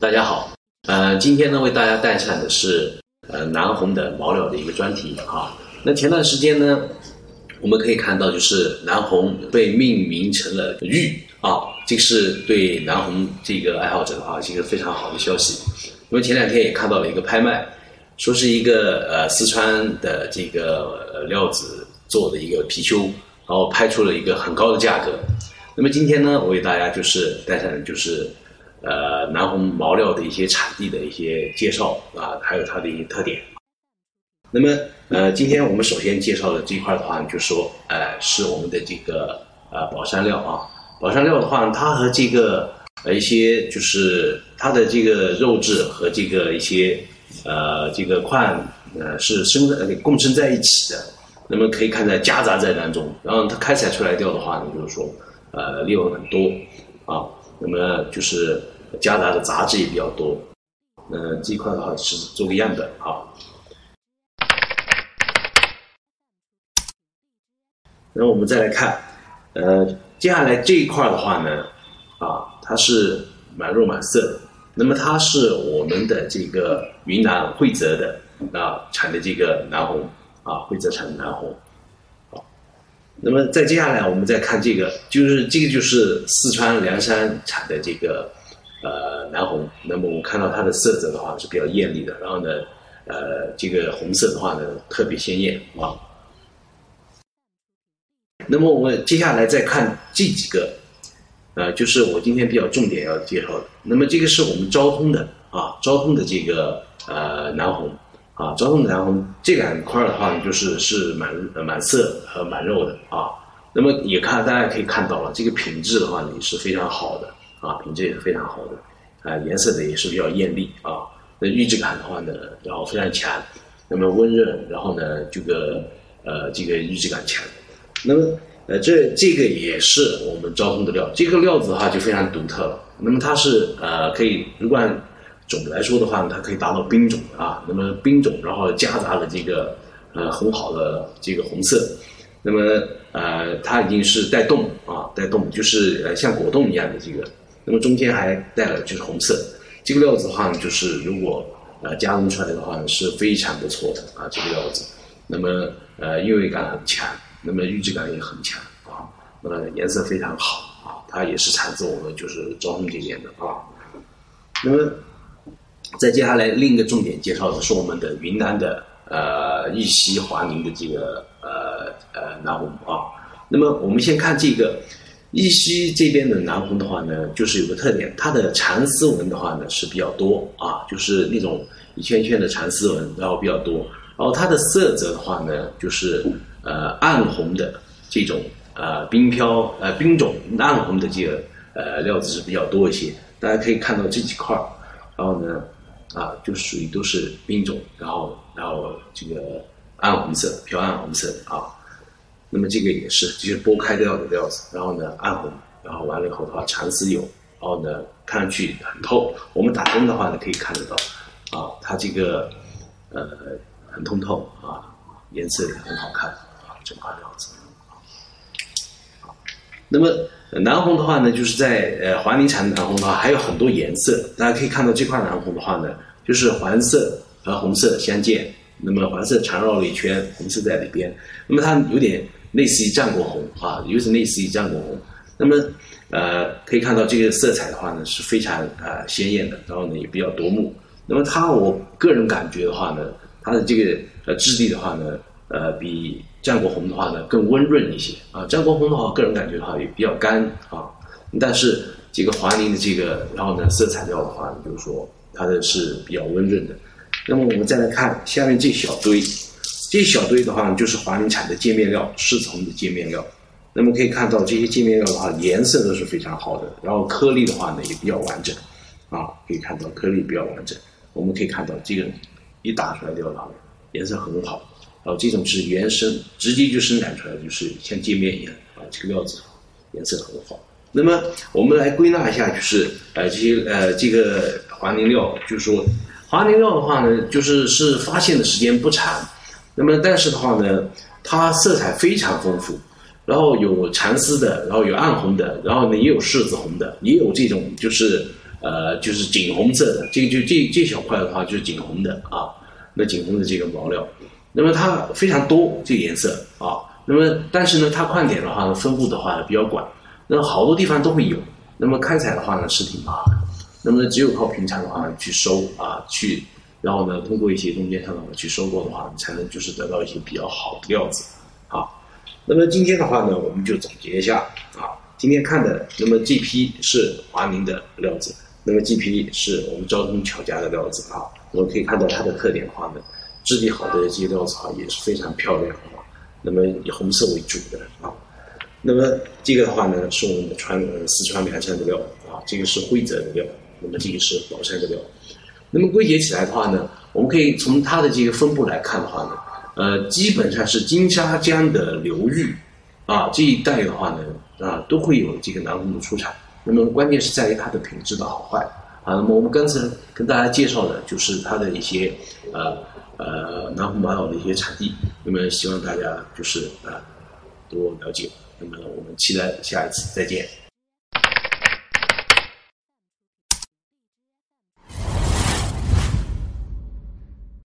大家好，呃，今天呢为大家带上的是呃南红的毛料的一个专题啊。那前段时间呢，我们可以看到就是南红被命名成了玉啊，这是对南红这个爱好者的话是一个非常好的消息。因为前两天也看到了一个拍卖，说是一个呃四川的这个料子做的一个貔貅，然后拍出了一个很高的价格。那么今天呢，我为大家就是带上的就是。呃，南红毛料的一些产地的一些介绍啊，还有它的一些特点。那么，呃，今天我们首先介绍的这一块的话，就说，呃，是我们的这个呃宝山料啊。宝山料的话，它和这个呃一些就是它的这个肉质和这个一些呃这个矿呃是生在共生在一起的。那么可以看在夹杂在当中，然后它开采出来料的话呢，就是说呃利润很多啊。那么就是夹杂的杂质也比较多，嗯，这一块的话是做个样本啊。然后我们再来看，呃，接下来这一块的话呢，啊，它是满肉满色，那么它是我们的这个云南惠泽的啊产的这个南红啊，惠泽产的南红。那么再接下来，我们再看这个，就是这个就是四川凉山产的这个呃南红。那么我们看到它的色泽的话是比较艳丽的，然后呢，呃，这个红色的话呢特别鲜艳啊。那么我们接下来再看这几个，呃，就是我今天比较重点要介绍的。那么这个是我们昭通的啊，昭通的这个呃南红。啊，昭通南红这两块的话呢，就是是满满色和满肉的啊。那么也看大家可以看到了，这个品质的话呢也是非常好的啊，品质也是非常好的啊，颜色呢也是比较艳丽啊。那玉质感的话呢，然后非常强，那么温润，然后呢这个呃这个玉质感强。那么呃这这个也是我们昭通的料，这个料子的话就非常独特了。那么它是呃可以如果种来说的话，它可以达到冰种啊。那么冰种，然后夹杂了这个呃很好的这个红色。那么呃，它已经是带冻啊，带冻就是呃像果冻一样的这个。那么中间还带了就是红色。这个料子的话呢，就是如果呃加工出来的话呢，是非常不错的啊。这个料子，那么呃韵味感很强，那么玉质感也很强啊。那么颜色非常好啊，它也是产自我们就是昭通这边的啊。那么。再接下来另一个重点介绍的是我们的云南的呃玉溪华宁的这个呃呃南红啊。那么我们先看这个玉溪这边的南红的话呢，就是有个特点，它的蚕丝纹的话呢是比较多啊，就是那种一圈圈的蚕丝纹，然后比较多。然后它的色泽的话呢，就是呃暗红的这种呃冰飘呃冰种暗红的这个呃料子是比较多一些。大家可以看到这几块儿，然后呢。啊，就属于都是冰种，然后然后这个暗红色，飘暗红色啊。那么这个也是，就是剥开掉的料子，然后呢暗红，然后完了以后的话蚕丝有，然后呢看上去很透。我们打灯的话呢可以看得到，啊，它这个呃很通透啊，颜色也很好看啊，整块料子。那么南红的话呢，就是在呃华宁产的南红的话，还有很多颜色。大家可以看到这块南红的话呢，就是黄色和红色相间，那么黄色缠绕了一圈，红色在里边。那么它有点类似于战国红啊，有点类似于战国红。那么呃可以看到这个色彩的话呢是非常啊鲜艳的，然后呢也比较夺目。那么它我个人感觉的话呢，它的这个呃质地的话呢。呃，比战国红的话呢更温润一些啊。战国红的话，个人感觉的话也比较干啊。但是这个华宁的这个，然后呢，色彩料的话，就是说它的是比较温润的。那么我们再来看下面这小堆，这小堆的话呢，就是华宁产的界面料，赤红的界面料。那么可以看到这些界面料的话，颜色都是非常好的，然后颗粒的话呢也比较完整啊。可以看到颗粒比较完整。我们可以看到这个一打出来的话，颜色很好。然后这种是原生，直接就生产出来，就是像界面一样啊，这个料子颜色很好。那么我们来归纳一下，就是呃这些呃这个华宁料，就是说华宁料的话呢，就是是发现的时间不长，那么但是的话呢，它色彩非常丰富，然后有蚕丝的，然后有暗红的，然后呢也有柿子红的，也有这种就是呃，就是锦红色的，这个就这这小块的话就是锦红的啊，那锦红的这个毛料，那么它非常多这个颜色啊，那么但是呢，它矿点的话呢，分布的话呢比较广，那么好多地方都会有，那么开采的话呢是挺麻烦，那么只有靠平常的话呢去收啊去，然后呢通过一些中间商的话去收购的话，才能就是得到一些比较好的料子啊。那么今天的话呢，我们就总结一下啊，今天看的，那么这批是华宁的料子。那么这批是我们昭通巧家的料子啊，我们可以看到它的特点的话呢，质地好的这些料子啊也是非常漂亮啊。那么以红色为主的啊，那么这个的话呢是我们的川四川凉山的料啊，这个是灰泽的料，那么这个是宝山的料。那么归结起来的话呢，我们可以从它的这个分布来看的话呢，呃，基本上是金沙江的流域啊这一带的话呢啊都会有这个南红的出产。那么关键是在于它的品质的好坏啊。那么我们刚才跟大家介绍的就是它的一些呃呃南红玛瑙的一些产地。那么希望大家就是啊多了解。那么我们期待下一次再见。